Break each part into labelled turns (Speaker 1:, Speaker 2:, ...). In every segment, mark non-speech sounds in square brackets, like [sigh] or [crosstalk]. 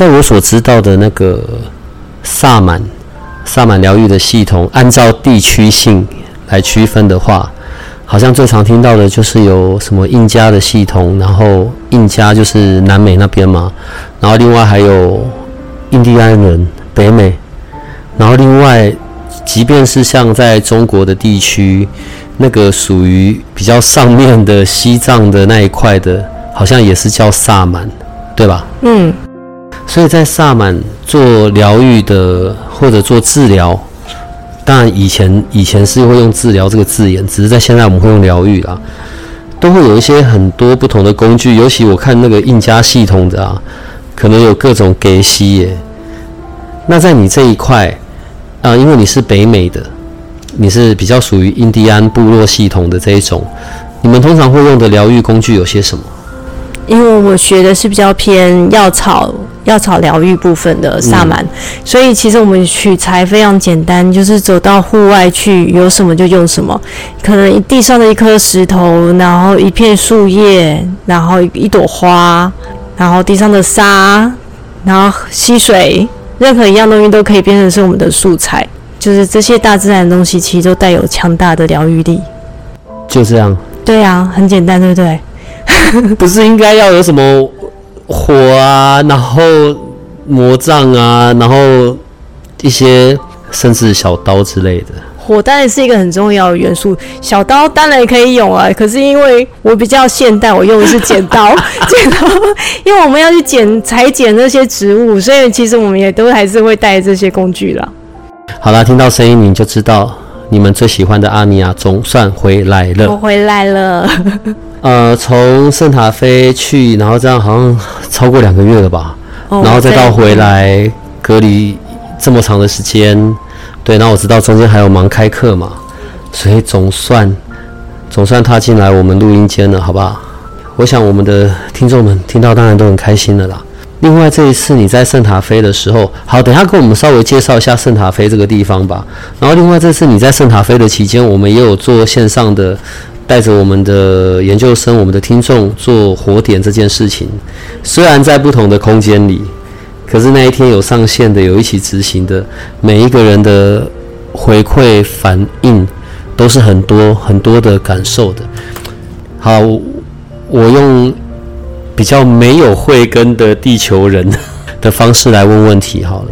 Speaker 1: 在我所知道的那个萨满萨满疗愈的系统，按照地区性来区分的话，好像最常听到的就是有什么印加的系统，然后印加就是南美那边嘛，然后另外还有印第安人北美，然后另外即便是像在中国的地区，那个属于比较上面的西藏的那一块的，好像也是叫萨满，对吧？
Speaker 2: 嗯。
Speaker 1: 所以在萨满做疗愈的或者做治疗，当然以前以前是会用治疗这个字眼，只是在现在我们会用疗愈啦，都会有一些很多不同的工具。尤其我看那个印加系统的啊，可能有各种给息耶。那在你这一块啊，因为你是北美的，你是比较属于印第安部落系统的这一种，你们通常会用的疗愈工具有些什么？
Speaker 2: 因为我学的是比较偏药草。药草疗愈部分的萨满，所以其实我们取材非常简单，就是走到户外去，有什么就用什么。可能地上的一颗石头，然后一片树叶，然后一朵花，然后地上的沙，然后溪水，任何一样东西都可以变成是我们的素材。就是这些大自然的东西，其实都带有强大的疗愈力。
Speaker 1: 就这样。
Speaker 2: 对啊，很简单，对不对？[laughs]
Speaker 1: 不是应该要有什么？火啊，然后魔杖啊，然后一些甚至小刀之类的。
Speaker 2: 火当然是一个很重要的元素，小刀当然也可以用啊。可是因为我比较现代，我用的是剪刀，[laughs] 剪刀，因为我们要去剪裁剪那些植物，所以其实我们也都还是会带这些工具了。
Speaker 1: 好了，听到声音你就知道，你们最喜欢的阿尼亚总算回来了。
Speaker 2: 我回来了。[laughs]
Speaker 1: 呃，从圣塔菲去，然后这样好像超过两个月了吧，然后再到回来隔离这么长的时间，对，那我知道中间还有忙开课嘛，所以总算总算踏进来我们录音间了，好不好？我想我们的听众们听到当然都很开心的啦。另外这一次你在圣塔菲的时候，好，等下跟我们稍微介绍一下圣塔菲这个地方吧。然后另外这次你在圣塔菲的期间，我们也有做线上的。带着我们的研究生、我们的听众做火点这件事情，虽然在不同的空间里，可是那一天有上线的、有一起执行的，每一个人的回馈反应都是很多很多的感受的。好，我用比较没有慧根的地球人的方式来问问题好了，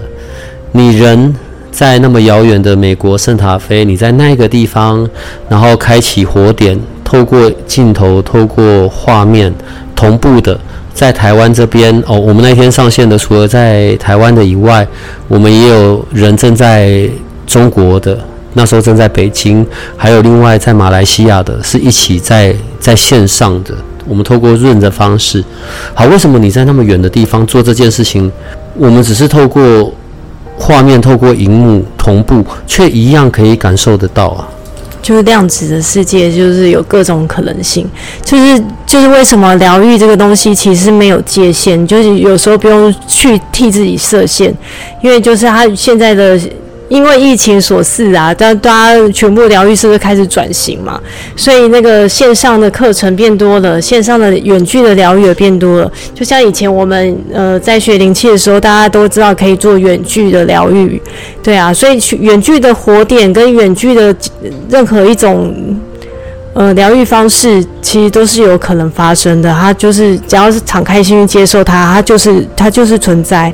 Speaker 1: 你人。在那么遥远的美国圣塔菲，你在那个地方，然后开启火点，透过镜头，透过画面，同步的在台湾这边哦。我们那天上线的，除了在台湾的以外，我们也有人正在中国的，那时候正在北京，还有另外在马来西亚的，是一起在在线上的。我们透过润的方式，好，为什么你在那么远的地方做这件事情？我们只是透过。画面透过荧幕同步，却一样可以感受得到啊！
Speaker 2: 就是量子的世界，就是有各种可能性。就是就是为什么疗愈这个东西其实没有界限，就是有时候不用去替自己设限，因为就是他现在的。因为疫情所赐啊，大大家全部疗愈师都开始转型嘛？所以那个线上的课程变多了，线上的远距的疗愈也变多了。就像以前我们呃在学灵气的时候，大家都知道可以做远距的疗愈，对啊，所以远距的火点跟远距的任何一种呃疗愈方式，其实都是有可能发生的。它就是只要是敞开心去接受它，它就是它就是存在。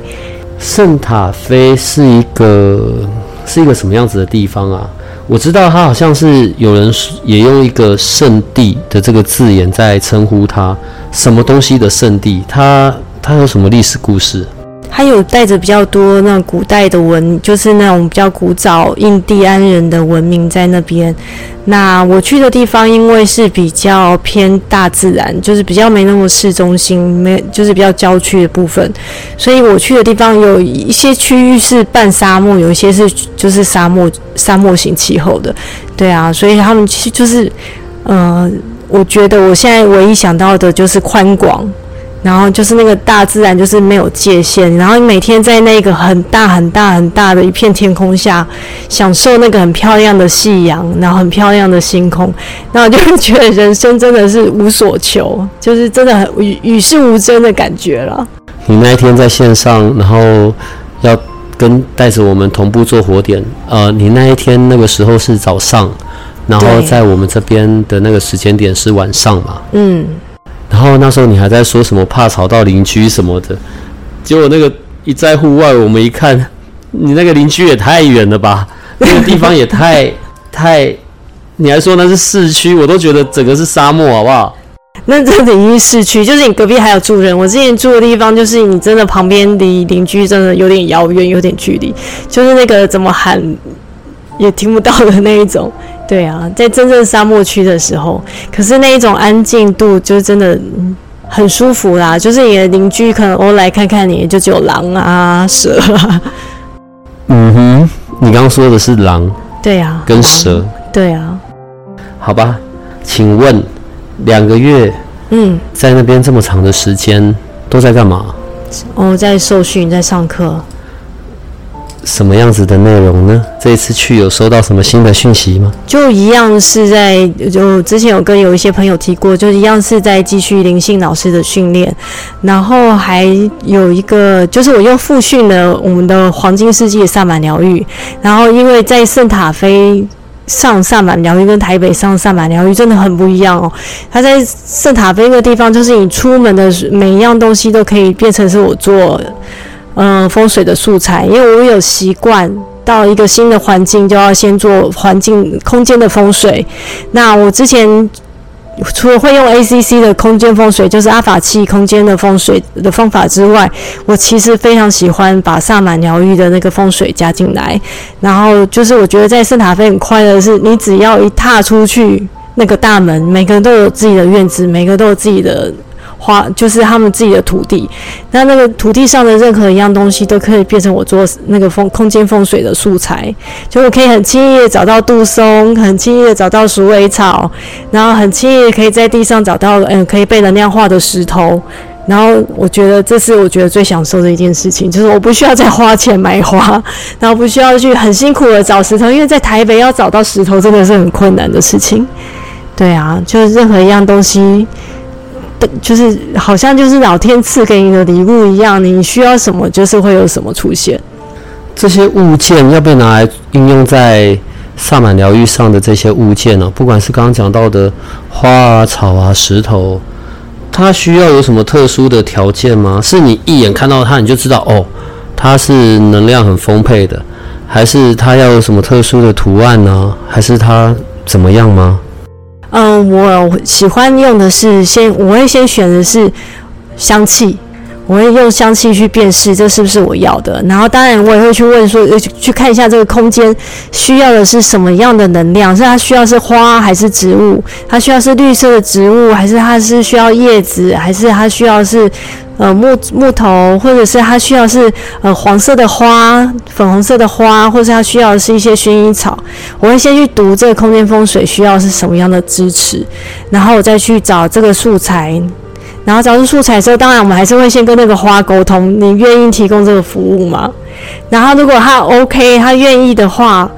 Speaker 1: 圣塔菲是一个。是一个什么样子的地方啊？我知道它好像是有人也用一个圣地的这个字眼在称呼它，什么东西的圣地？它它有什么历史故事？
Speaker 2: 它有带着比较多那古代的文，就是那种比较古早印第安人的文明在那边。那我去的地方，因为是比较偏大自然，就是比较没那么市中心，没就是比较郊区的部分，所以我去的地方有一些区域是半沙漠，有一些是就是沙漠沙漠型气候的。对啊，所以他们其实就是，呃，我觉得我现在唯一想到的就是宽广。[laughs] 然后就是那个大自然，就是没有界限。然后你每天在那个很大很大很大的一片天空下，享受那个很漂亮的夕阳，然后很漂亮的星空，然后就会觉得人生真的是无所求，就是真的很与与世无争的感觉了。
Speaker 1: 你那一天在线上，然后要跟带着我们同步做火点。呃，你那一天那个时候是早上，然后在我们这边的那个时间点是晚上嘛？嗯。然后那时候你还在说什么怕吵到邻居什么的，结果那个一在户外，我们一看，你那个邻居也太远了吧，[laughs] 那个地方也太太，你还说那是市区，我都觉得整个是沙漠，好不好？
Speaker 2: 那真的已经市区，就是你隔壁还有住人。我之前住的地方，就是你真的旁边离邻居真的有点遥远，有点距离，就是那个怎么喊也听不到的那一种。对啊，在真正沙漠区的时候，可是那一种安静度就真的很舒服啦。就是你的邻居可能偶尔来看看你，就只有狼啊、蛇啊。
Speaker 1: 嗯哼，你刚刚说的是狼？
Speaker 2: 对啊，
Speaker 1: 跟蛇。
Speaker 2: 对啊。
Speaker 1: 好吧，请问两个月，嗯，在那边这么长的时间都在干嘛？
Speaker 2: 哦，在受训，在上课。
Speaker 1: 什么样子的内容呢？这一次去有收到什么新的讯息吗？
Speaker 2: 就一样是在，就之前有跟有一些朋友提过，就一样是在继续灵性老师的训练，然后还有一个就是我又复训了我们的黄金世纪萨满疗愈，然后因为在圣塔菲上萨满疗愈跟台北上萨满疗愈真的很不一样哦，他在圣塔菲那个地方，就是你出门的每一样东西都可以变成是我做。嗯，风水的素材，因为我有习惯到一个新的环境就要先做环境空间的风水。那我之前除了会用 ACC 的空间风水，就是阿法器空间的风水的方法之外，我其实非常喜欢把萨满疗愈的那个风水加进来。然后就是我觉得在圣塔菲很快乐是，你只要一踏出去那个大门，每个人都有自己的院子，每个都有自己的。花就是他们自己的土地，那那个土地上的任何一样东西都可以变成我做那个风空间风水的素材，就我可以很轻易的找到杜松，很轻易的找到鼠尾草，然后很轻易的可以在地上找到嗯可以被能量化的石头，然后我觉得这是我觉得最享受的一件事情，就是我不需要再花钱买花，[laughs] 然后不需要去很辛苦的找石头，因为在台北要找到石头真的是很困难的事情。对啊，就是任何一样东西。就是好像就是老天赐给你的礼物一样，你需要什么就是会有什么出现。
Speaker 1: 这些物件要被拿来应用在萨满疗愈上的这些物件呢？不管是刚刚讲到的花啊、草啊、石头，它需要有什么特殊的条件吗？是你一眼看到它你就知道哦，它是能量很丰沛的，还是它要有什么特殊的图案呢？还是它怎么样吗？
Speaker 2: 嗯，我喜欢用的是先，我会先选的是香气，我会用香气去辨识这是不是我要的。然后，当然我也会去问说，去看一下这个空间需要的是什么样的能量，是它需要是花还是植物？它需要是绿色的植物，还是它是需要叶子，还是它需要是？呃，木木头，或者是它需要是呃黄色的花、粉红色的花，或者它需要是一些薰衣草。我会先去读这个空间风水需要是什么样的支持，然后我再去找这个素材。然后找出素材之后，当然我们还是会先跟那个花沟通，你愿意提供这个服务吗？然后如果他 OK，他愿意的话。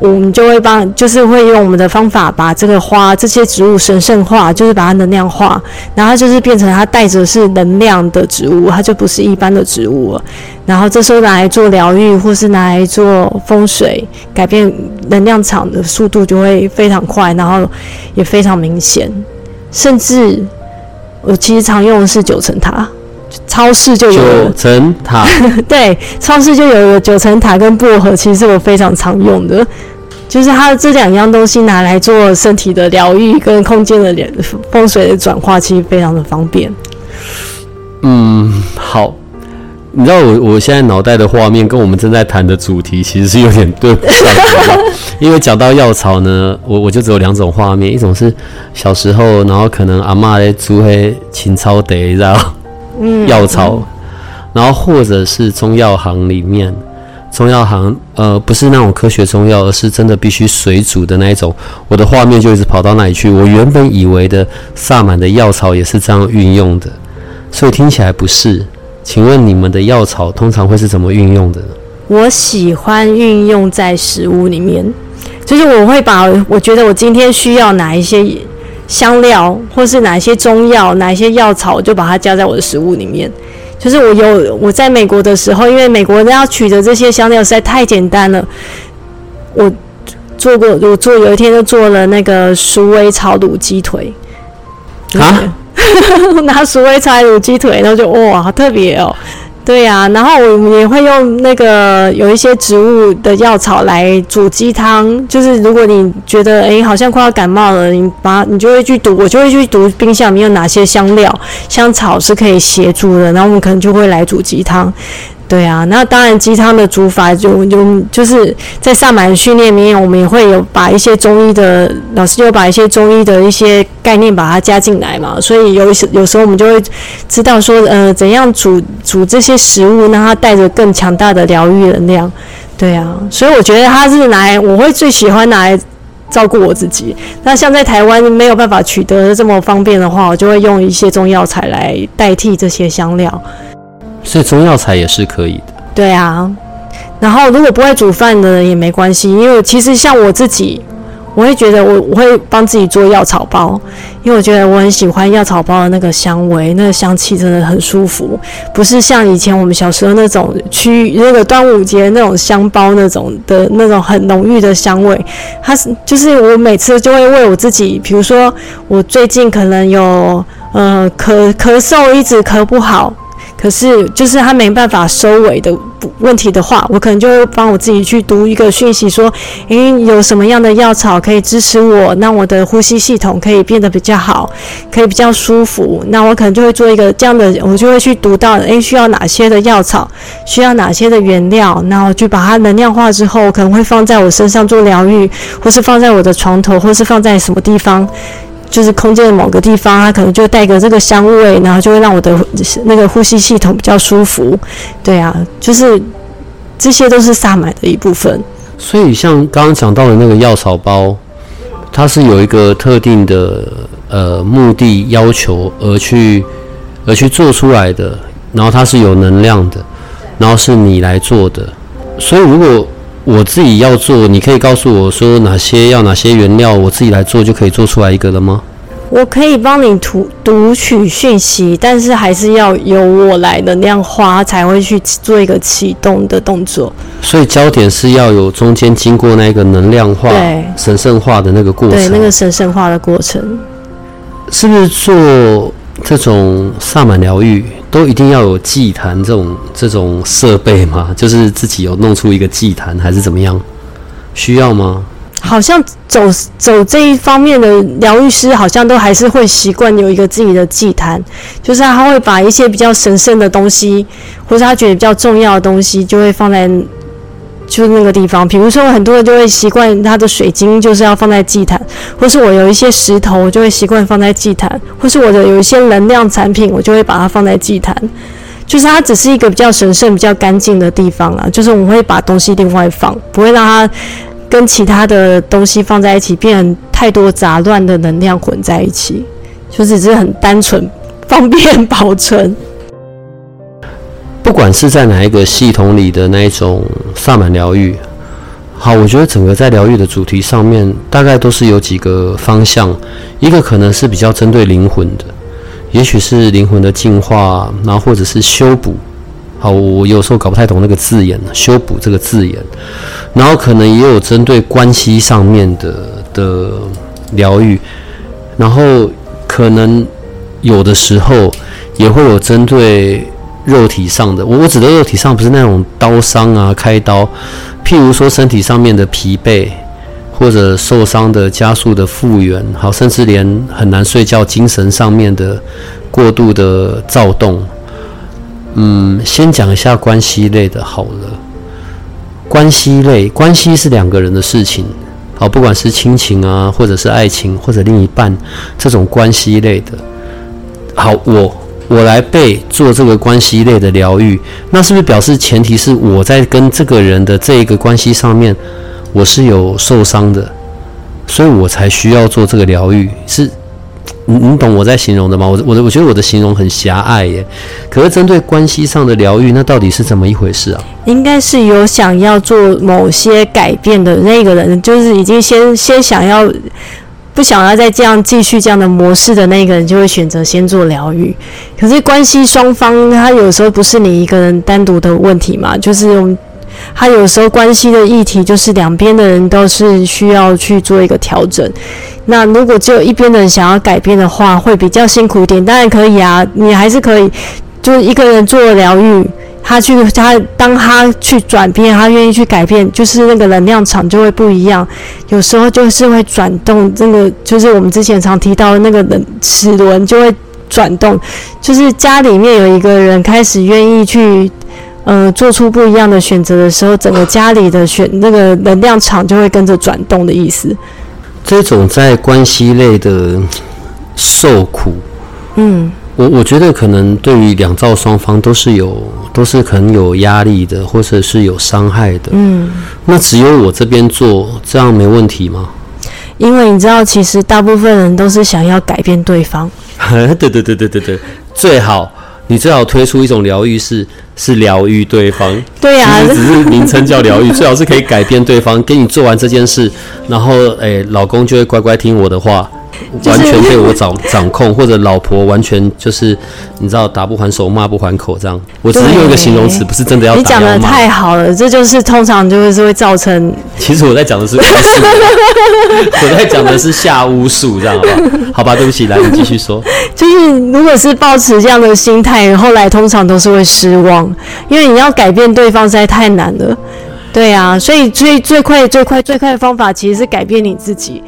Speaker 2: 我们就会帮，就是会用我们的方法把这个花、这些植物神圣化，就是把它能量化，然后就是变成它带着是能量的植物，它就不是一般的植物了。然后这时候拿来做疗愈，或是拿来做风水，改变能量场的速度就会非常快，然后也非常明显。甚至我其实常用的是九层塔。超市就有
Speaker 1: 九层塔，[laughs]
Speaker 2: 对，超市就有九层塔跟薄荷，其实我非常常用的，就是它的这两样东西拿来做身体的疗愈跟空间的风水的转化，其实非常的方便。
Speaker 1: 嗯，好，你知道我我现在脑袋的画面跟我们正在谈的主题其实是有点对不上的，因为讲到药草呢，我我就只有两种画面，一种是小时候，然后可能阿妈在煮黑青草得，药草，然后或者是中药行里面，中药行呃不是那种科学中药，而是真的必须水煮的那一种，我的画面就一直跑到那里去。我原本以为的萨满的药草也是这样运用的，所以听起来不是。请问你们的药草通常会是怎么运用的呢？
Speaker 2: 我喜欢运用在食物里面，就是我会把我觉得我今天需要哪一些香料，或是哪一些中药，哪一些药草，就把它加在我的食物里面。就是我有我在美国的时候，因为美国人要取得这些香料实在太简单了，我做过，我做有一天就做了那个鼠尾草卤鸡腿
Speaker 1: 啊。[laughs]
Speaker 2: 拿鼠尾草卤鸡腿，然后就哇，好特别哦。对呀，然后我们也会用那个有一些植物的药草来煮鸡汤。就是如果你觉得哎，好像快要感冒了，你把你就会去读，我就会去读冰箱里面有哪些香料、香草是可以协助的，然后我们可能就会来煮鸡汤。对啊，那当然鸡汤的煮法就就就是在萨满训练里面，我们也会有把一些中医的老师就把一些中医的一些概念把它加进来嘛，所以有时有时候我们就会知道说，呃，怎样煮煮这些食物，让它带着更强大的疗愈能量。对啊，所以我觉得它是拿来，我会最喜欢拿来照顾我自己。那像在台湾没有办法取得这么方便的话，我就会用一些中药材来代替这些香料。
Speaker 1: 所以中药材也是可以的。
Speaker 2: 对啊，然后如果不会煮饭的人也没关系，因为其实像我自己，我会觉得我我会帮自己做药草包，因为我觉得我很喜欢药草包的那个香味，那个香气真的很舒服，不是像以前我们小时候那种去那个端午节那种香包那种的那种很浓郁的香味。它是就是我每次就会为我自己，比如说我最近可能有呃咳咳嗽一直咳不好。可是，就是他没办法收尾的问题的话，我可能就会帮我自己去读一个讯息，说，诶，有什么样的药草可以支持我，让我的呼吸系统可以变得比较好，可以比较舒服。那我可能就会做一个这样的，我就会去读到，诶，需要哪些的药草，需要哪些的原料，然后就把它能量化之后，可能会放在我身上做疗愈，或是放在我的床头，或是放在什么地方。就是空间的某个地方，它可能就带个这个香味，然后就会让我的那个呼吸系统比较舒服。对啊，就是这些都是萨满的一部分。
Speaker 1: 所以像刚刚讲到的那个药草包，它是有一个特定的呃目的要求而去而去做出来的，然后它是有能量的，然后是你来做的。所以如果我自己要做，你可以告诉我说哪些要哪些原料，我自己来做就可以做出来一个了吗？
Speaker 2: 我可以帮你读读取讯息，但是还是要由我来能量化，才会去做一个启动的动作。
Speaker 1: 所以焦点是要有中间经过那个能量化、神圣化的那个过程，
Speaker 2: 对那个神圣化的过程，
Speaker 1: 是不是做这种萨满疗愈？都一定要有祭坛这种这种设备吗？就是自己有弄出一个祭坛，还是怎么样？需要吗？
Speaker 2: 好像走走这一方面的疗愈师，好像都还是会习惯有一个自己的祭坛，就是他会把一些比较神圣的东西，或者他觉得比较重要的东西，就会放在。就是那个地方，比如说很多人就会习惯他的水晶就是要放在祭坛，或是我有一些石头我就会习惯放在祭坛，或是我的有一些能量产品，我就会把它放在祭坛。就是它只是一个比较神圣、比较干净的地方啊。就是我们会把东西另外放，不会让它跟其他的东西放在一起，变成太多杂乱的能量混在一起。就只是很单纯、方便保存。
Speaker 1: 不管是在哪一个系统里的那一种萨满疗愈，好，我觉得整个在疗愈的主题上面，大概都是有几个方向。一个可能是比较针对灵魂的，也许是灵魂的进化，然后或者是修补。好，我有时候搞不太懂那个字眼，修补这个字眼。然后可能也有针对关系上面的的疗愈，然后可能有的时候也会有针对。肉体上的，我我指的肉体上不是那种刀伤啊，开刀，譬如说身体上面的疲惫或者受伤的加速的复原，好，甚至连很难睡觉，精神上面的过度的躁动，嗯，先讲一下关系类的好了。关系类，关系是两个人的事情，好，不管是亲情啊，或者是爱情，或者另一半这种关系类的。好，我我来背做这个关系类的疗愈，那是不是表示前提是我在跟这个人的这一个关系上面，我是有受伤的，所以我才需要做这个疗愈？是？你你懂我在形容的吗？我我我觉得我的形容很狭隘耶。可是针对关系上的疗愈，那到底是怎么一回事啊？
Speaker 2: 应该是有想要做某些改变的那个人，就是已经先先想要不想要再这样继续这样的模式的那个人，就会选择先做疗愈。可是关系双方，他有时候不是你一个人单独的问题嘛，就是我们。他有时候关系的议题就是两边的人都是需要去做一个调整。那如果只有一边的人想要改变的话，会比较辛苦一点。当然可以啊，你还是可以，就是一个人做疗愈，他去他当他去转变，他愿意去改变，就是那个能量场就会不一样。有时候就是会转动，这个就是我们之前常提到的那个人齿轮就会转动，就是家里面有一个人开始愿意去。嗯，做出不一样的选择的时候，整个家里的选那个能量场就会跟着转动的意思。
Speaker 1: 这种在关系类的受苦，
Speaker 2: 嗯，
Speaker 1: 我我觉得可能对于两造双方都是有都是可能有压力的，或者是有伤害的。
Speaker 2: 嗯，
Speaker 1: 那只有我这边做这样没问题吗？
Speaker 2: 因为你知道，其实大部分人都是想要改变对方。[laughs]
Speaker 1: 对对对对对对，最好。你最好推出一种疗愈，是是疗愈对方。
Speaker 2: 对呀，
Speaker 1: 只是名称叫疗愈，[laughs] 最好是可以改变对方。给你做完这件事，然后诶，老公就会乖乖听我的话。完全被我掌掌控，或者老婆完全就是你知道打不还手骂不还口这样。我只是用一个形容词，不是真的要
Speaker 2: 你讲的太好了，这就是通常就是会造成。[laughs]
Speaker 1: 其实我在讲的是巫术，我在讲的是下巫术，这样好吧？[laughs] 好吧，对不起，来你继续说。[laughs]
Speaker 2: 就是如果是保持这样的心态，后来通常都是会失望，因为你要改变对方实在太难了。对啊，所以最最快最快最快的方法其实是改变你自己。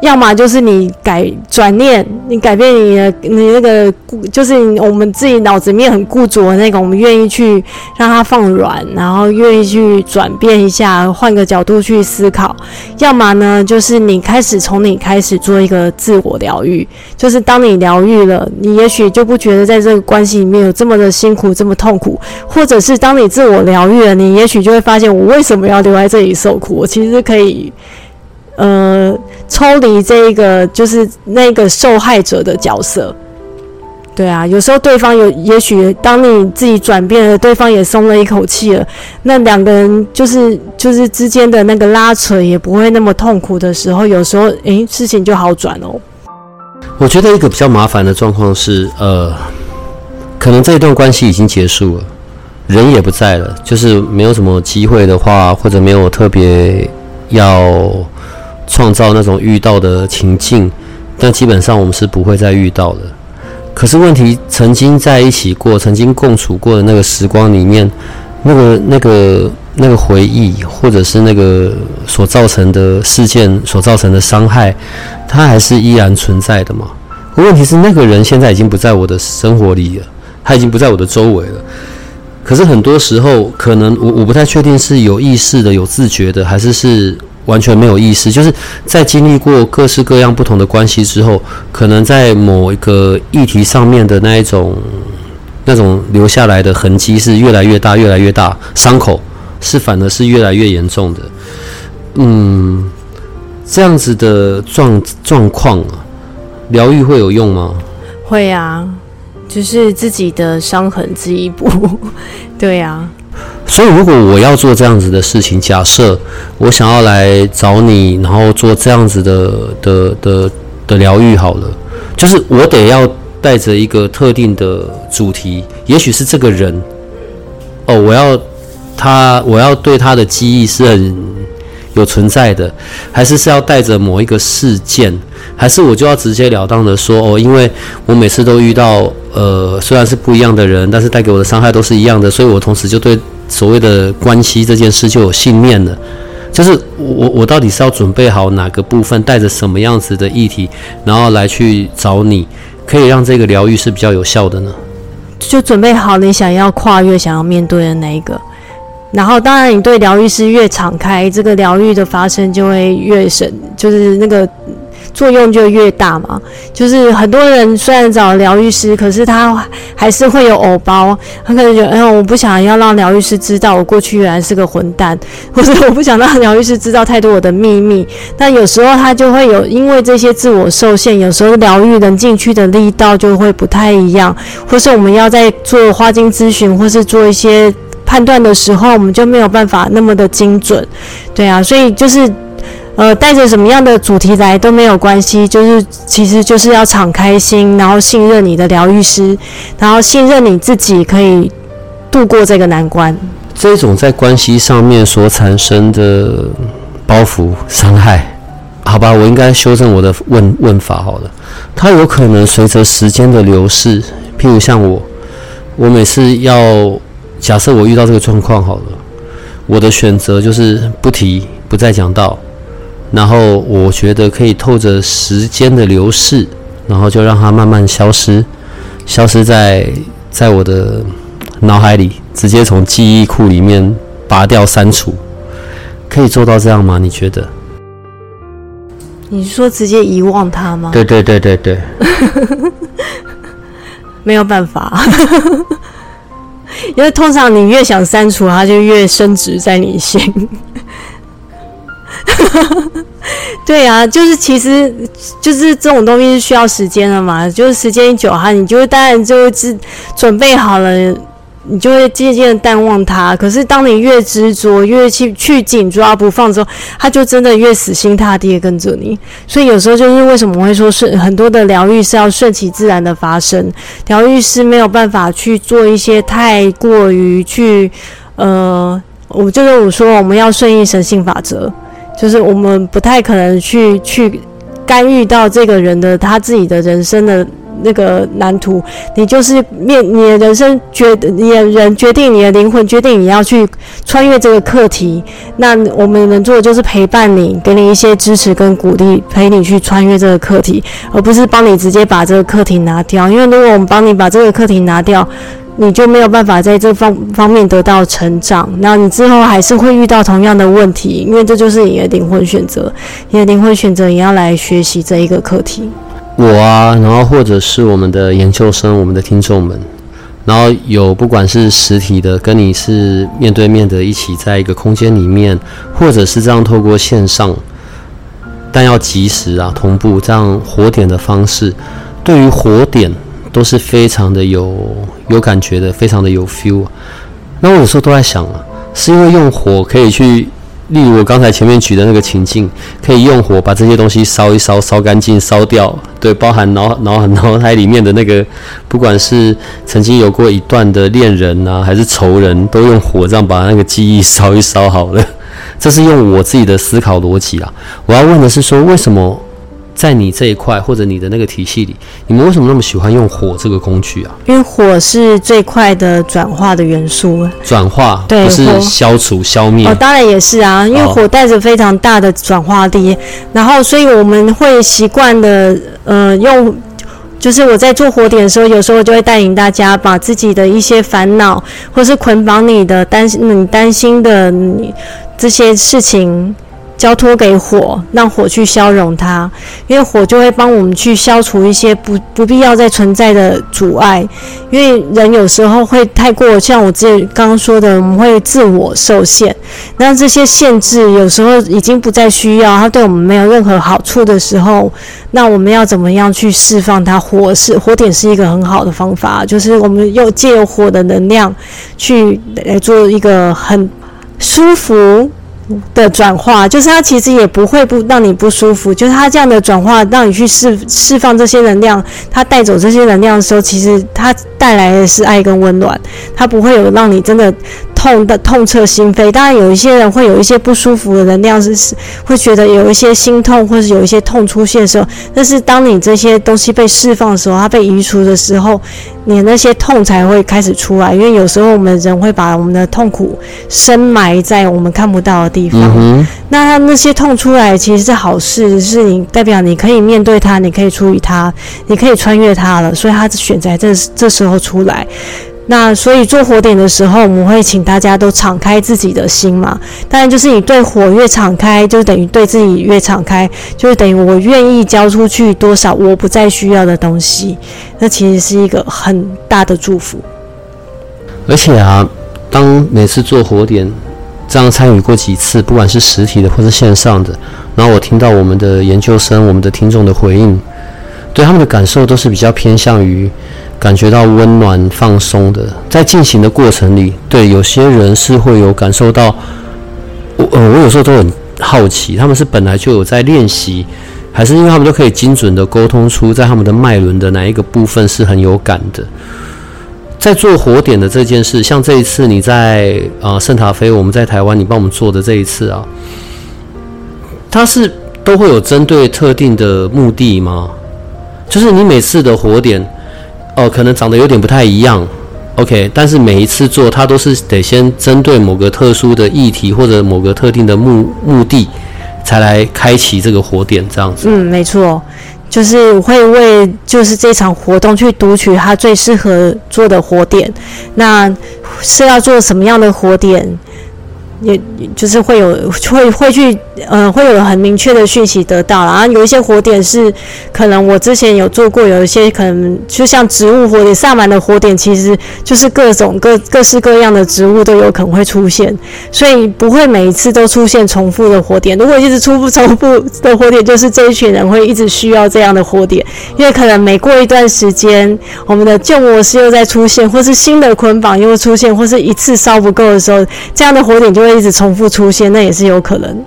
Speaker 2: 要么就是你改转念，你改变你的你那个固，就是我们自己脑子里面很固着的那个，我们愿意去让它放软，然后愿意去转变一下，换个角度去思考。要么呢，就是你开始从你开始做一个自我疗愈，就是当你疗愈了，你也许就不觉得在这个关系里面有这么的辛苦，这么痛苦，或者是当你自我疗愈了，你也许就会发现，我为什么要留在这里受苦？我其实可以。呃，抽离这一个就是那个受害者的角色，对啊，有时候对方有，也许当你自己转变了，对方也松了一口气了，那两个人就是就是之间的那个拉扯也不会那么痛苦的时候，有时候诶，事情就好转哦。
Speaker 1: 我觉得一个比较麻烦的状况是，呃，可能这一段关系已经结束了，人也不在了，就是没有什么机会的话，或者没有特别要。创造那种遇到的情境，但基本上我们是不会再遇到的。可是问题，曾经在一起过、曾经共处过的那个时光里面，那个、那个、那个回忆，或者是那个所造成的事件所造成的伤害，它还是依然存在的嘛？问题是，那个人现在已经不在我的生活里了，他已经不在我的周围了。可是很多时候，可能我我不太确定是有意识的、有自觉的，还是是。完全没有意思，就是在经历过各式各样不同的关系之后，可能在某一个议题上面的那一种、那种留下来的痕迹是越来越大、越来越大，伤口是反而是越来越严重的。嗯，这样子的状状况啊，疗愈会有用吗？
Speaker 2: 会啊，就是自己的伤痕自己补，[laughs] 对呀。
Speaker 1: 所以，如果我要做这样子的事情，假设我想要来找你，然后做这样子的的的的疗愈，好了，就是我得要带着一个特定的主题，也许是这个人，哦，我要他，我要对他的记忆是很有存在的，还是是要带着某一个事件，还是我就要直截了当的说，哦，因为我每次都遇到，呃，虽然是不一样的人，但是带给我的伤害都是一样的，所以我同时就对。所谓的关系这件事就有信念了，就是我我到底是要准备好哪个部分，带着什么样子的议题，然后来去找你，可以让这个疗愈是比较有效的呢？
Speaker 2: 就准备好你想要跨越、想要面对的那一个。然后，当然，你对疗愈师越敞开，这个疗愈的发生就会越深，就是那个作用就越大嘛。就是很多人虽然找疗愈师，可是他还是会有偶包，他可能觉得，哎，我不想要让疗愈师知道我过去原来是个混蛋，或者我不想让疗愈师知道太多我的秘密。但有时候他就会有，因为这些自我受限，有时候疗愈能进去的力道就会不太一样，或是我们要在做花精咨询，或是做一些。判断的时候，我们就没有办法那么的精准，对啊，所以就是，呃，带着什么样的主题来都没有关系，就是其实就是要敞开心，然后信任你的疗愈师，然后信任你自己可以度过这个难关。
Speaker 1: 这种在关系上面所产生的包袱伤害，好吧，我应该修正我的问问法好了。它有可能随着时间的流逝，譬如像我，我每次要。假设我遇到这个状况好了，我的选择就是不提，不再讲到，然后我觉得可以透着时间的流逝，然后就让它慢慢消失，消失在在我的脑海里，直接从记忆库里面拔掉删除，可以做到这样吗？你觉得？
Speaker 2: 你说直接遗忘它吗？
Speaker 1: 对对对对对，[laughs]
Speaker 2: 没有办法。[laughs] 因为通常你越想删除，它就越升值在你心。[laughs] 对啊，就是其实就是这种东西是需要时间的嘛，就是时间一久哈，你就当然就是准备好了。你就会渐渐的淡忘它。可是当你越执着、越去去紧抓不放之后，它就真的越死心塌地的跟着你。所以有时候就是为什么我会说顺很多的疗愈是要顺其自然的发生，疗愈师没有办法去做一些太过于去呃，我就是我说我们要顺应神性法则，就是我们不太可能去去干预到这个人的他自己的人生的。那个蓝图，你就是面你的人生决，你的人决定你的灵魂决定你要去穿越这个课题。那我们能做的就是陪伴你，给你一些支持跟鼓励，陪你去穿越这个课题，而不是帮你直接把这个课题拿掉。因为如果我们帮你把这个课题拿掉，你就没有办法在这方方面得到成长。那你之后还是会遇到同样的问题，因为这就是你的灵魂选择，你的灵魂选择也要来学习这一个课题。
Speaker 1: 我啊，然后或者是我们的研究生、我们的听众们，然后有不管是实体的，跟你是面对面的，一起在一个空间里面，或者是这样透过线上，但要及时啊，同步这样火点的方式，对于火点都是非常的有有感觉的，非常的有 feel。那我有时候都在想啊，是因为用火可以去。例如我刚才前面举的那个情境，可以用火把这些东西烧一烧，烧干净，烧掉。对，包含脑脑脑海里面的那个，不管是曾经有过一段的恋人啊，还是仇人，都用火这样把那个记忆烧一烧好了。这是用我自己的思考逻辑啊。我要问的是说，为什么？在你这一块或者你的那个体系里，你们为什么那么喜欢用火这个工具啊？
Speaker 2: 因为火是最快的转化的元素。
Speaker 1: 转化，不是消除、消灭。
Speaker 2: 哦，当然也是啊，因为火带着非常大的转化力，然后所以我们会习惯的，呃，用，就是我在做火点的时候，有时候就会带领大家把自己的一些烦恼，或是捆绑你的担心、你担心的你这些事情。交托给火，让火去消融它，因为火就会帮我们去消除一些不不必要再存在的阻碍。因为人有时候会太过，像我之前刚刚说的，我们会自我受限。那这些限制有时候已经不再需要，它对我们没有任何好处的时候，那我们要怎么样去释放它？火是火点是一个很好的方法，就是我们又借火的能量去来做一个很舒服。的转化，就是它其实也不会不让你不舒服，就是它这样的转化，让你去释释放这些能量，它带走这些能量的时候，其实它带来的是爱跟温暖，它不会有让你真的痛的痛彻心扉。当然，有一些人会有一些不舒服的能量，是是会觉得有一些心痛，或是有一些痛出现的时候。但是，当你这些东西被释放的时候，它被移除的时候，你那些痛才会开始出来。因为有时候我们人会把我们的痛苦深埋在我们看不到的地方。那那些痛出来，其实是好事，是你代表你可以面对它，你可以处理它，你可以穿越它了。所以，它选在这这时候出来。那所以做火点的时候，我们会请大家都敞开自己的心嘛。当然，就是你对火越敞开，就等于对自己越敞开，就是等于我愿意交出去多少我不再需要的东西。那其实是一个很大的祝福。
Speaker 1: 而且啊，当每次做火点这样参与过几次，不管是实体的或是线上的，然后我听到我们的研究生、我们的听众的回应，对他们的感受都是比较偏向于。感觉到温暖、放松的，在进行的过程里，对有些人是会有感受到。我呃，我有时候都很好奇，他们是本来就有在练习，还是因为他们都可以精准的沟通出在他们的脉轮的哪一个部分是很有感的。在做火点的这件事，像这一次你在啊圣塔菲，我们在台湾你帮我们做的这一次啊，它是都会有针对特定的目的吗？就是你每次的火点。哦，可能长得有点不太一样，OK，但是每一次做它都是得先针对某个特殊的议题或者某个特定的目目的，才来开启这个火点这样子。
Speaker 2: 嗯，没错，就是会为就是这场活动去读取它最适合做的火点，那是要做什么样的火点？也就是会有会会去呃会有很明确的讯息得到然后有一些火点是可能我之前有做过，有一些可能就像植物火点，萨满的火点其实就是各种各各式各样的植物都有可能会出现，所以不会每一次都出现重复的火点。如果一直出不重复的火点，就是这一群人会一直需要这样的火点，因为可能每过一段时间，我们的旧模式又在出现，或是新的捆绑又出现，或是一次烧不够的时候，这样的火点就会。一直重复出现，那也是有可能。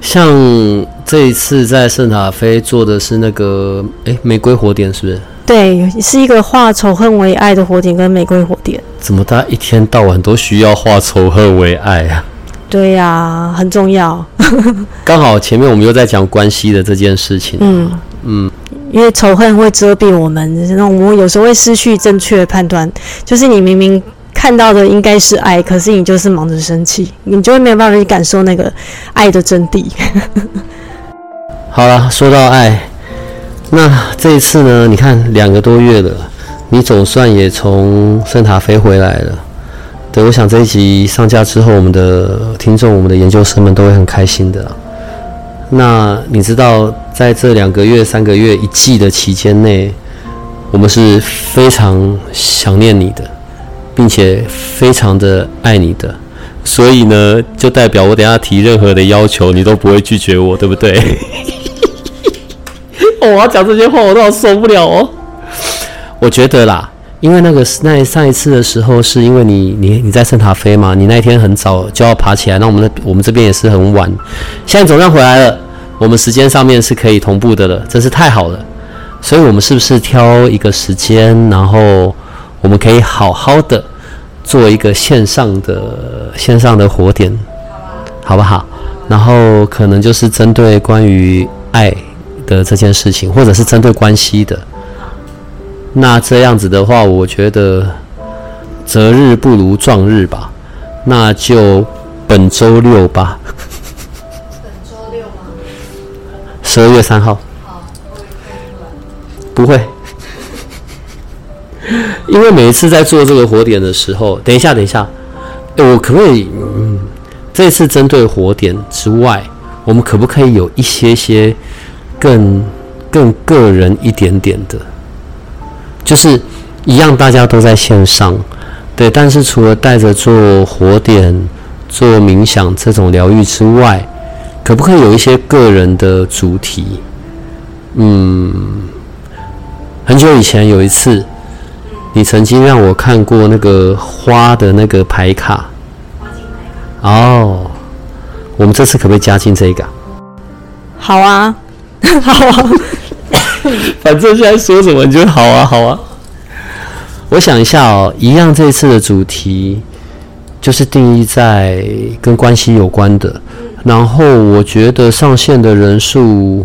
Speaker 1: 像这一次在圣塔菲做的是那个，哎，玫瑰火点是不是？
Speaker 2: 对，是一个化仇恨为爱的火点跟玫瑰火点。
Speaker 1: 怎么大家一天到晚都需要化仇恨为爱啊？
Speaker 2: 对呀，很重要。[laughs]
Speaker 1: 刚好前面我们又在讲关系的这件事情。嗯
Speaker 2: 嗯，因为仇恨会遮蔽我们，那我们有时候会失去正确的判断，就是你明明。看到的应该是爱，可是你就是忙着生气，你就会没有办法去感受那个爱的真谛。[laughs]
Speaker 1: 好了，说到爱，那这一次呢？你看两个多月了，你总算也从圣塔飞回来了。对，我想这一集上架之后，我们的听众、我们的研究生们都会很开心的。那你知道，在这两个月、三个月、一季的期间内，我们是非常想念你的。并且非常的爱你的，所以呢，就代表我等下提任何的要求，你都不会拒绝我，对不对？[laughs] 我要讲这些话，我都好受不了哦。我觉得啦，因为那个那上一次的时候，是因为你你你在圣塔菲嘛，你那天很早就要爬起来，那我们的我们这边也是很晚，现在总算回来了，我们时间上面是可以同步的了，真是太好了。所以我们是不是挑一个时间，然后？我们可以好好的做一个线上的线上的火点，好不好？然后可能就是针对关于爱的这件事情，或者是针对关系的。那这样子的话，我觉得择日不如撞日吧。那就本周六吧。本周六吗？十二月三号。好，不会。[laughs] 因为每一次在做这个火点的时候，等一下，等一下，我可不可以？嗯，这次针对火点之外，我们可不可以有一些些更更个人一点点的？就是一样，大家都在线上，对，但是除了带着做火点、做冥想这种疗愈之外，可不可以有一些个人的主题？嗯，很久以前有一次。你曾经让我看过那个花的那个牌卡，哦，我们这次可不可以加进这个？
Speaker 2: 好啊，好啊，[laughs] [laughs]
Speaker 1: 反正现在说什么你就好啊，好啊。我想一下哦，一样这次的主题就是定义在跟关系有关的。然后我觉得上线的人数，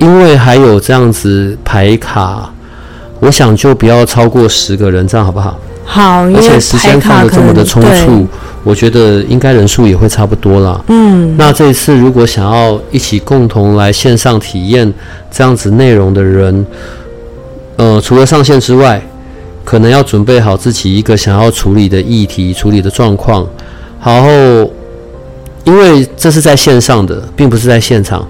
Speaker 1: 因为还有这样子排卡，我想就不要超过十个人，这样好不好？
Speaker 2: 好，
Speaker 1: 而且时间放的这么的匆促，我觉得应该人数也会差不多了。
Speaker 2: 嗯，
Speaker 1: 那这一次如果想要一起共同来线上体验这样子内容的人，呃，除了上线之外，可能要准备好自己一个想要处理的议题、处理的状况。然后，因为这是在线上的，并不是在现场，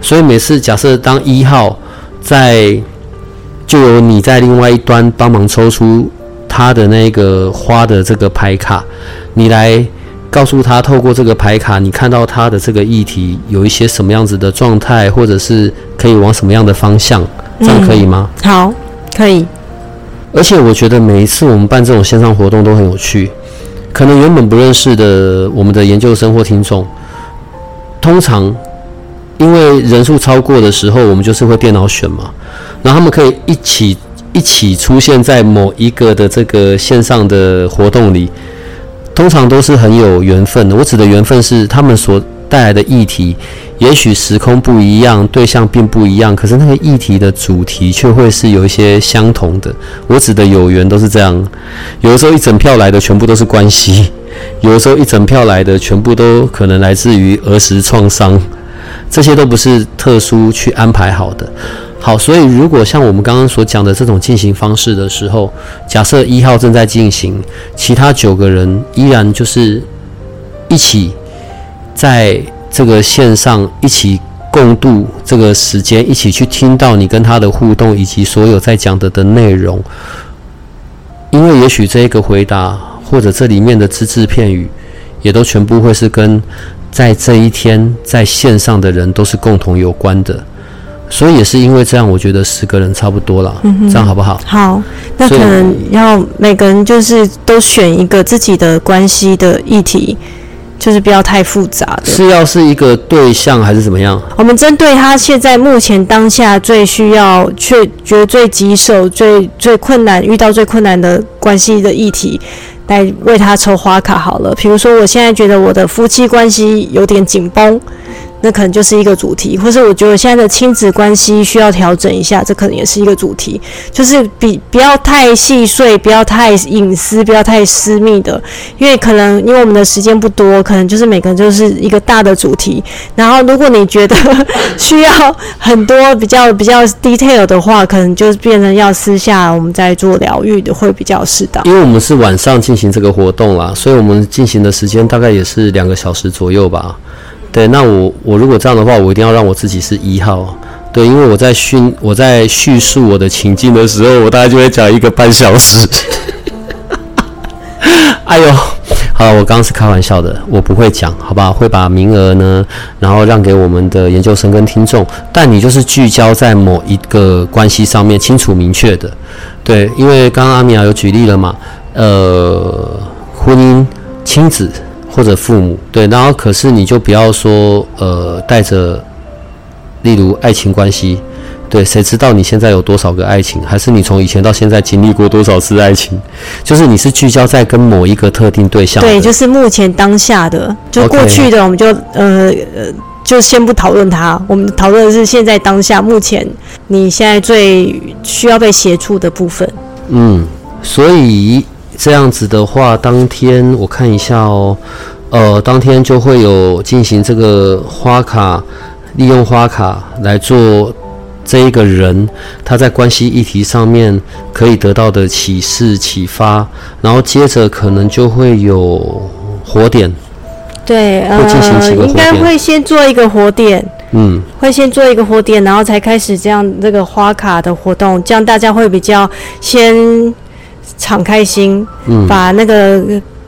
Speaker 1: 所以每次假设当一号在，就由你在另外一端帮忙抽出。他的那个花的这个牌卡，你来告诉他，透过这个牌卡，你看到他的这个议题有一些什么样子的状态，或者是可以往什么样的方向，这样可以吗？
Speaker 2: 好，可以。
Speaker 1: 而且我觉得每一次我们办这种线上活动都很有趣。可能原本不认识的我们的研究生或听众，通常因为人数超过的时候，我们就是会电脑选嘛，然后他们可以一起。一起出现在某一个的这个线上的活动里，通常都是很有缘分的。我指的缘分是他们所带来的议题，也许时空不一样，对象并不一样，可是那个议题的主题却会是有一些相同的。我指的有缘都是这样，有的时候一整票来的全部都是关系，有的时候一整票来的全部都可能来自于儿时创伤，这些都不是特殊去安排好的。好，所以如果像我们刚刚所讲的这种进行方式的时候，假设一号正在进行，其他九个人依然就是一起在这个线上一起共度这个时间，一起去听到你跟他的互动以及所有在讲的的内容，因为也许这一个回答或者这里面的只字片语，也都全部会是跟在这一天在线上的人都是共同有关的。所以也是因为这样，我觉得十个人差不多了，这样好不好？
Speaker 2: 好，那可能要每个人就是都选一个自己的关系的议题，就是不要太复杂的。
Speaker 1: 是要是一个对象还是怎么样？
Speaker 2: 我们针对他现在目前当下最需要、却觉得最棘手、最最困难、遇到最困难的关系的议题，来为他抽花卡好了。比如说，我现在觉得我的夫妻关系有点紧绷。那可能就是一个主题，或是我觉得现在的亲子关系需要调整一下，这可能也是一个主题，就是比不要太细碎，不要太隐私，不要太私密的，因为可能因为我们的时间不多，可能就是每个人就是一个大的主题。然后如果你觉得 [laughs] 需要很多比较比较 detail 的话，可能就变成要私下我们再做疗愈的会比较适当。
Speaker 1: 因为我们是晚上进行这个活动啦，所以我们进行的时间大概也是两个小时左右吧。对，那我我如果这样的话，我一定要让我自己是一号。对，因为我在叙我在叙述我的情境的时候，我大概就会讲一个半小时。[laughs] 哎呦，好，我刚刚是开玩笑的，我不会讲，好吧？会把名额呢，然后让给我们的研究生跟听众。但你就是聚焦在某一个关系上面，清楚明确的。对，因为刚刚阿米娅有举例了嘛，呃，婚姻、亲子。或者父母对，然后可是你就不要说呃带着，例如爱情关系，对，谁知道你现在有多少个爱情？还是你从以前到现在经历过多少次爱情？[laughs] 就是你是聚焦在跟某一个特定对象，
Speaker 2: 对，就是目前当下的，就过去的我们就呃呃就先不讨论它，我们讨论的是现在当下目前你现在最需要被协助的部分。
Speaker 1: 嗯，所以。这样子的话，当天我看一下哦，呃，当天就会有进行这个花卡，利用花卡来做这一个人他在关系议题上面可以得到的启示启发，然后接着可能就会有火点，
Speaker 2: 对，呃，应该会先做一个火点，
Speaker 1: 嗯，
Speaker 2: 会先做一个火点，然后才开始这样这个花卡的活动，这样大家会比较先。敞开心，把那个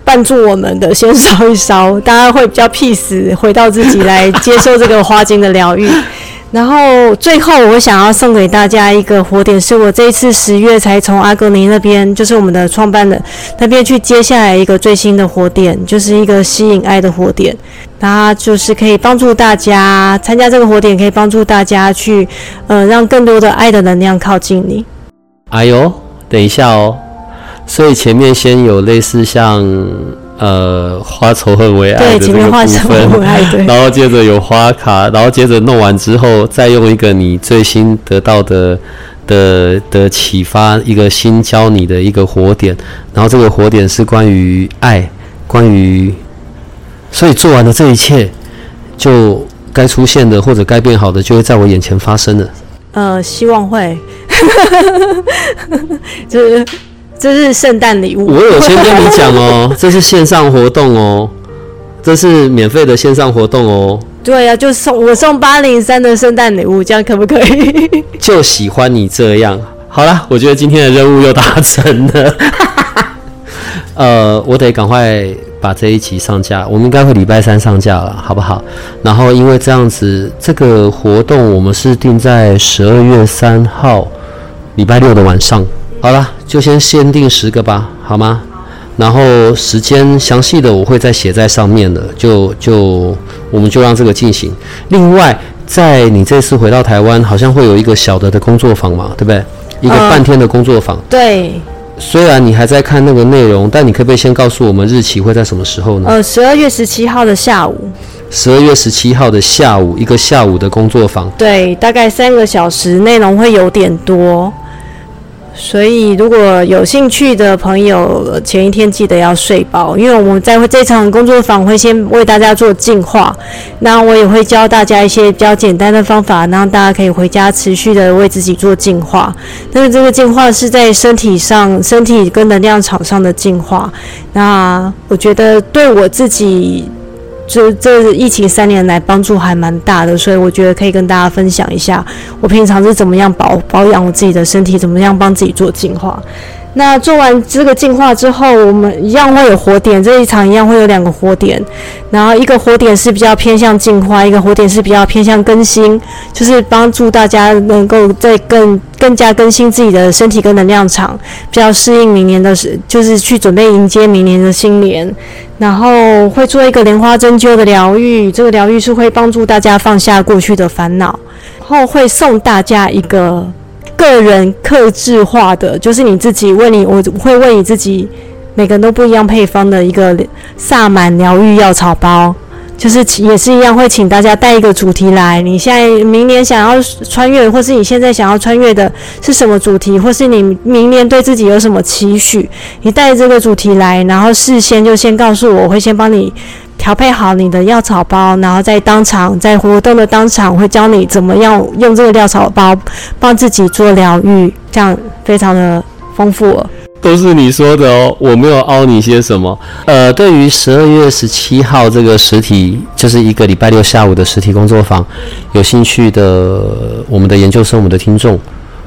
Speaker 2: 绊住我们的先烧一烧，[laughs] 大家会比较 peace，回到自己来接受这个花精的疗愈。[laughs] 然后最后，我想要送给大家一个火点，是我这一次十月才从阿格尼那边，就是我们的创办的那边去接下来一个最新的火点，就是一个吸引爱的火点。它就是可以帮助大家参加这个火点，可以帮助大家去呃让更多的爱的能量靠近你。
Speaker 1: 哎呦，等一下哦。所以前面先有类似像呃花仇恨为爱
Speaker 2: 对，前
Speaker 1: 的这个部
Speaker 2: 面画什
Speaker 1: 分，
Speaker 2: 么 [laughs] 爱对。
Speaker 1: 然后接着有花卡，然后接着弄完之后，再用一个你最新得到的的的启发，一个新教你的一个火点，然后这个火点是关于爱，关于，所以做完了这一切，就该出现的或者该变好的，就会在我眼前发生了。
Speaker 2: 呃，希望会，[laughs] 就是这是圣诞礼物。
Speaker 1: 我有先跟你讲哦，[laughs] 这是线上活动哦，这是免费的线上活动哦，
Speaker 2: 对呀、就送我送八零三的圣诞礼物，这样可不可以？[laughs] [laughs]
Speaker 1: 就喜欢你这样。好了，我觉得今天的任务又达成了。呃，我得赶快把这一集上架，我们应该会礼拜三上架了，好不好？然后因为这样子，这个活动我们是定在十二月三号礼拜六的晚上。好了，就先限定十个吧，好吗？然后时间详细的我会再写在上面的，就就我们就让这个进行。另外，在你这次回到台湾，好像会有一个小的的工作坊嘛，对不对？一个
Speaker 2: 嗯
Speaker 1: 半天的工作坊。
Speaker 2: 对，
Speaker 1: 虽然你还在看那个内容，但你可不可以先告诉我们日期会在什么时候呢？
Speaker 2: 呃，十二月十七号的下午，
Speaker 1: 十二月十七号的下午，一个下午的工作坊。
Speaker 2: 对，大概三个小时，内容会有点多。所以，如果有兴趣的朋友，前一天记得要睡饱，因为我们在这场工作坊会先为大家做净化，那我也会教大家一些比较简单的方法，让大家可以回家持续的为自己做净化。但是这个净化是在身体上、身体跟能量场上的净化。那我觉得对我自己这这疫情三年来帮助还蛮大的，所以我觉得可以跟大家分享一下，我平常是怎么样保保养我自己的身体，怎么样帮自己做净化。那做完这个净化之后，我们一样会有火点，这一场一样会有两个火点，然后一个火点是比较偏向净化，一个火点是比较偏向更新，就是帮助大家能够在更更加更新自己的身体跟能量场，比较适应明年的是，就是去准备迎接明年的新年。然后会做一个莲花针灸的疗愈，这个疗愈是会帮助大家放下过去的烦恼，然后会送大家一个个人克制化的，就是你自己为你，我会为你自己，每个人都不一样配方的一个萨满疗愈药草包。就是也是一样，会请大家带一个主题来。你现在明年想要穿越，或是你现在想要穿越的是什么主题，或是你明年对自己有什么期许，你带这个主题来，然后事先就先告诉我，我会先帮你调配好你的药草包，然后在当场在活动的当场会教你怎么样用这个药草包帮自己做疗愈，这样非常的丰富了。
Speaker 1: 都是你说的哦，我没有凹你些什么。呃，对于十二月十七号这个实体，就是一个礼拜六下午的实体工作坊，有兴趣的我们的研究生、我们的听众，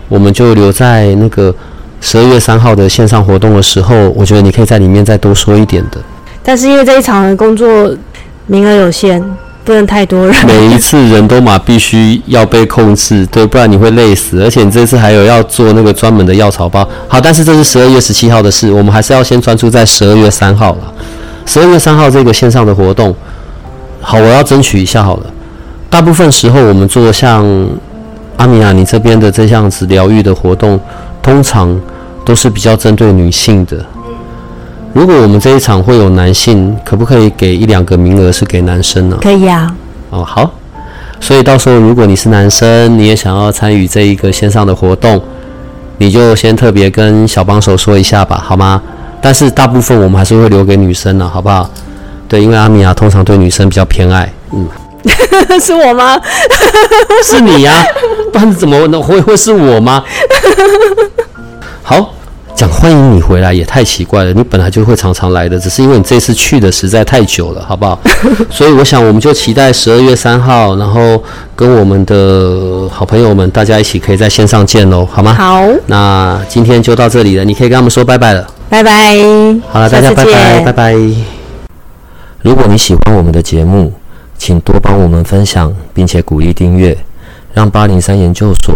Speaker 1: 我们就留在那个十二月三号的线上活动的时候，我觉得你可以在里面再多说一点的。
Speaker 2: 但是因为这一场的工作名额有限，不能太多人。[laughs]
Speaker 1: 每一次人都嘛必须要被控制，对，不然你会累死。而且你这次还有要做那个专门的药草包。好，但是这是十二月十七号的事，我们还是要先专注在十二月三号了。十二月三号这个线上的活动，好，我要争取一下好了。大部分时候我们做像阿米亚你这边的这样子疗愈的活动，通常都是比较针对女性的。如果我们这一场会有男性，可不可以给一两个名额是给男生呢？
Speaker 2: 可以啊，
Speaker 1: 哦，好，所以到时候如果你是男生，你也想要参与这一个线上的活动，你就先特别跟小帮手说一下吧，好吗？但是大部分我们还是会留给女生的，好不好？对，因为阿米亚通常对女生比较偏爱，嗯，[laughs]
Speaker 2: 是我吗？
Speaker 1: 是你呀、不然怎么能会会是我吗？好。讲欢迎你回来也太奇怪了，你本来就会常常来的，只是因为你这次去的实在太久了，好不好？[laughs] 所以我想我们就期待十二月三号，然后跟我们的好朋友们大家一起可以在线上见喽，好吗？
Speaker 2: 好，
Speaker 1: 那今天就到这里了，你可以跟他们说拜拜了。
Speaker 2: 拜拜。
Speaker 1: 好了，大家拜拜，拜拜。如果你喜欢我们的节目，请多帮我们分享，并且鼓励订阅，让八零三研究所